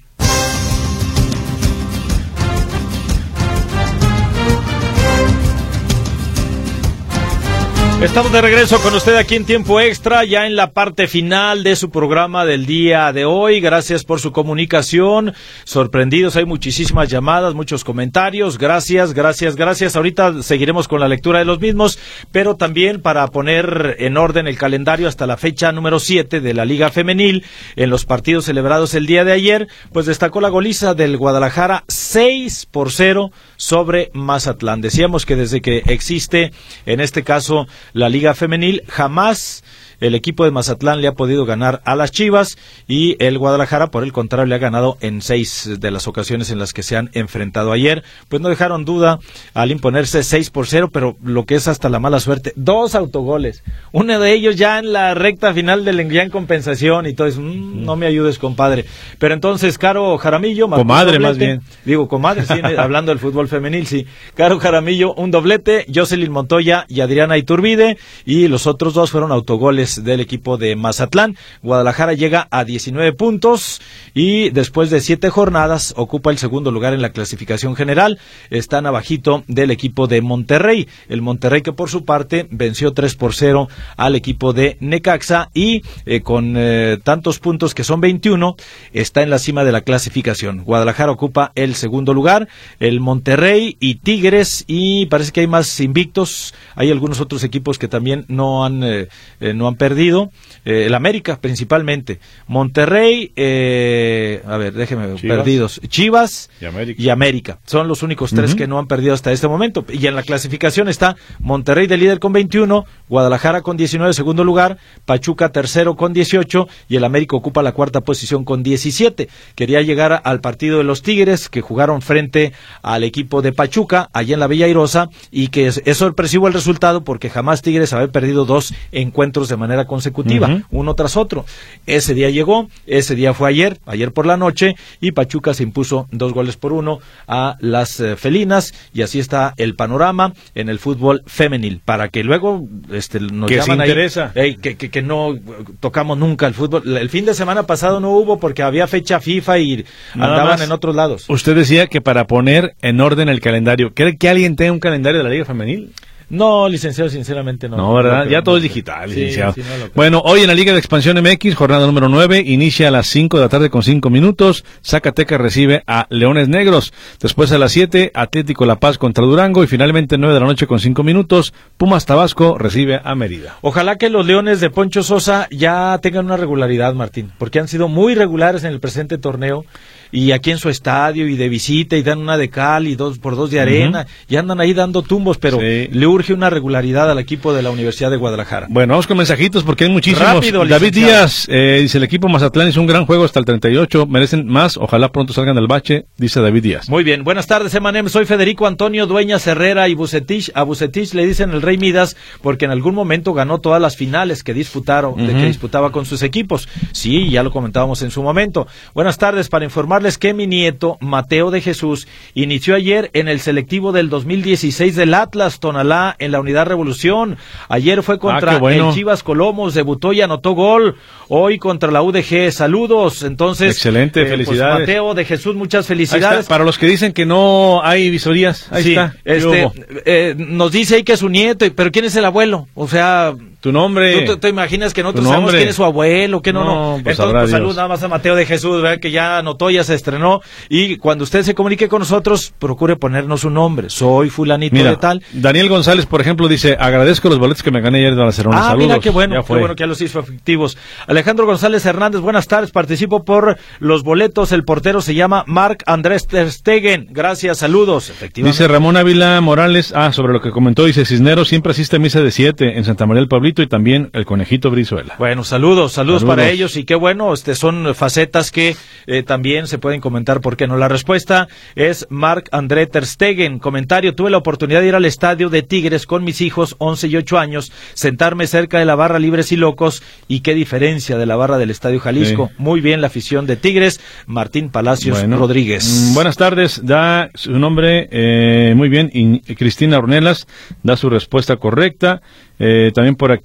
Estamos de regreso con usted aquí en tiempo extra, ya en la parte final de su programa del día de hoy. Gracias por su comunicación. Sorprendidos, hay muchísimas llamadas, muchos comentarios. Gracias, gracias, gracias. Ahorita seguiremos con la lectura de los mismos, pero también para poner en orden el calendario hasta la fecha número 7 de la Liga Femenil, en los partidos celebrados el día de ayer, pues destacó la goliza del Guadalajara 6 por 0 sobre Mazatlán. Decíamos que desde que existe, en este caso, la Liga Femenil, jamás el equipo de Mazatlán le ha podido ganar a las Chivas y el Guadalajara, por el contrario, le ha ganado en seis de las ocasiones en las que se han enfrentado ayer. Pues no dejaron duda al imponerse 6 por 0, pero lo que es hasta la mala suerte, dos autogoles. Uno de ellos ya en la recta final del en compensación y todo eso. Mm, no me ayudes, compadre. Pero entonces, Caro Jaramillo. Comadre, más bien. Digo, comadre, sí, hablando del fútbol femenil, sí. Caro Jaramillo, un doblete. Jocelyn Montoya y Adriana Iturbide. Y los otros dos fueron autogoles del equipo de Mazatlán. Guadalajara llega a 19 puntos y después de siete jornadas ocupa el segundo lugar en la clasificación general. Están abajito del equipo de Monterrey. El Monterrey que por su parte venció 3 por 0 al equipo de Necaxa y eh, con eh, tantos puntos que son 21 está en la cima de la clasificación. Guadalajara ocupa el segundo lugar. El Monterrey y Tigres y parece que hay más invictos. Hay algunos otros equipos que también no han, eh, no han perdido, eh, el América principalmente, Monterrey, eh, a ver, déjeme, Chivas. perdidos, Chivas Y América. y América. Son los únicos tres que no han perdido hasta este momento. Y en la clasificación está Monterrey de líder con 21, Guadalajara con 19 segundo lugar, Pachuca tercero con 18 y el América ocupa la cuarta posición con 17. Quería llegar al partido de los Tigres que jugaron frente al equipo de Pachuca allá en la Villa Airosa y que es, es sorpresivo el resultado porque jamás Tigres había perdido dos encuentros de manera manera consecutiva, uno tras otro. Ese día llegó, ese día fue ayer, ayer por la noche, y Pachuca se impuso dos goles por uno a las eh, felinas, y así está el panorama en el fútbol femenil, para que luego este, nos que se interesa. que, que, no tocamos nunca el fútbol. El fin de semana pasado no hubo porque había fecha FIFA y andaban en otros lados. Usted decía que para poner en orden el calendario, ¿cree que alguien tenga un calendario de la Liga Femenil? No, licenciado, sinceramente no. No, ¿verdad? ya todo es digital, licenciado. bueno, hoy en la Liga de Expansión MX, jornada número 9, inicia a las 5 de la tarde con 5 minutos. Zacatecas recibe a Leones Negros. Después a las 7, Atlético La Paz contra Durango. Y finalmente 9 de la noche con 5 minutos, Pumas Tabasco recibe a Mérida. Ojalá que los Leones de Poncho Sosa ya tengan una regularidad, Martín, porque han sido muy regulares en el presente torneo y aquí en su estadio y de visita y dan una de cal y dos por dos de arena y andan ahí dando tumbos, pero le urge una regularidad al equipo de la Universidad de Guadalajara. Bueno, vamos con mensajitos porque hay muchísimos. Rápido, David Díaz eh, dice el equipo Mazatlán hizo un gran juego hasta el 38, merecen más, ojalá pronto salgan del bache, dice David Díaz. Muy bien, buenas tardes Emanem, soy Federico Antonio Dueñas Herrera y Bucetich, a Bucetich le dicen el Rey Midas porque en algún momento ganó todas las finales que disputaron, de que disputaba con sus equipos. Sí, ya lo comentábamos en su momento. Buenas tardes para informar que mi nieto, Mateo de Jesús, inició ayer en el selectivo del 2016 del Atlas Tonalá en la Unidad Revolución. Ayer fue contra ah, el Chivas Colomos, debutó y anotó gol. Hoy contra la UDG. Saludos. Entonces, excelente, eh, pues, felicidades. Mateo de Jesús, muchas felicidades. Para los que dicen que no hay visorías, ahí está. Este, eh, nos dice ahí que es su nieto, pero ¿quién es el abuelo? O sea, tu nombre. ¿Tú te, imaginas que nosotros sabemos quién es su abuelo? que no? No, pues Entonces, pues, nada más a Mateo de Jesús, que ya anotó, ya se estrenó. Y cuando usted se comunique con nosotros, procure ponernos un nombre. Soy fulanito de tal. Daniel González, por ejemplo, dice, agradezco los boletos que me gané ayer de Barcelona. Ah, mira, qué bueno, qué bueno que ya los hizo efectivos. Alejandro González Hernández, buenas tardes. Participo por los boletos. El portero se llama Marc Andrés Terstegen. Gracias, saludos. Efectivamente. Dice Ramón Ávila Morales, ah, sobre lo que comentó, dice Cisneros siempre asiste a misa de siete en Santa María del Y también el conejito Brizuela. Bueno, saludos, saludos, para ellos y qué bueno, este son facetas que eh, también se pueden comentar, ¿por qué no? La respuesta es Marc André Terstegen. Comentario, tuve la oportunidad de ir al estadio de Tigres con mis hijos, 11 y 8 años, sentarme cerca de la barra Libres y Locos y qué diferencia de la barra del Estadio Jalisco. Muy bien la afición de Tigres, Martín Palacios Rodríguez. Mm, buenas tardes, da su nombre eh, muy bien, y Cristina Ornelas da su respuesta correcta. Eh, también por aquí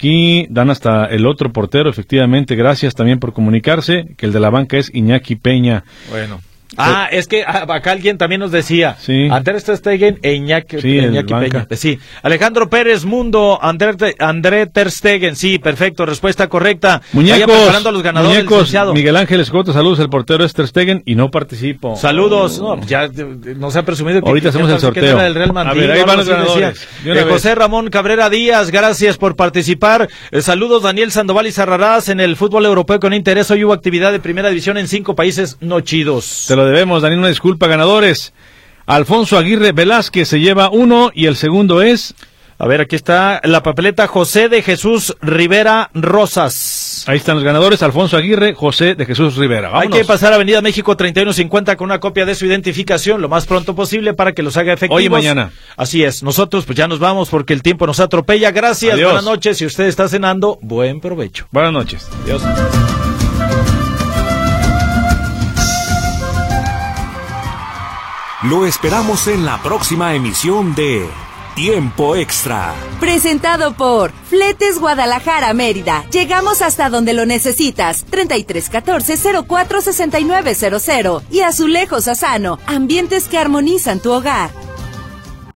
dan hasta el otro portero, efectivamente. Gracias también por comunicarse, que el de la banca es Iñaki Peña. Bueno. Ah, es que ah, acá alguien también nos decía. Sí. Andrés Terstegen e Iñaki, sí, Peña. Sí. Alejandro Pérez Mundo, André, André Terstegen. Sí, perfecto. Respuesta correcta. Muñecos. preparando a los ganadores. Muñecos, Miguel Ángel Escoto, saludos. El portero es Terstegen y no participo. Saludos. No, ya nos ha presumido que. Ahorita hacemos el sorteo. a ver, ahí van los ganadores. Eh, José Ramón Cabrera Díaz, gracias por participar. Eh, saludos Daniel Sandoval y Zarrarás en el fútbol europeo con interés. Hoy hubo actividad de primera división en cinco países no chidos debemos, Daniel, una disculpa, ganadores. Alfonso Aguirre Velázquez se lleva uno y el segundo es... A ver, aquí está la papeleta José de Jesús Rivera Rosas. Ahí están los ganadores, Alfonso Aguirre, José de Jesús Rivera. Hay que pasar a Avenida México 3150 con una copia de su identificación lo más pronto posible para que los haga efectivos. Hoy y mañana. Así es. Nosotros pues ya nos vamos porque el tiempo nos atropella. Gracias. Buenas noches. Si usted está cenando, buen provecho. Buenas noches. Adiós. Lo esperamos en la próxima emisión de Tiempo Extra. Presentado por Fletes Guadalajara Mérida. Llegamos hasta donde lo necesitas. 3314 046900 y Azulejos Asano. Ambientes que armonizan tu hogar.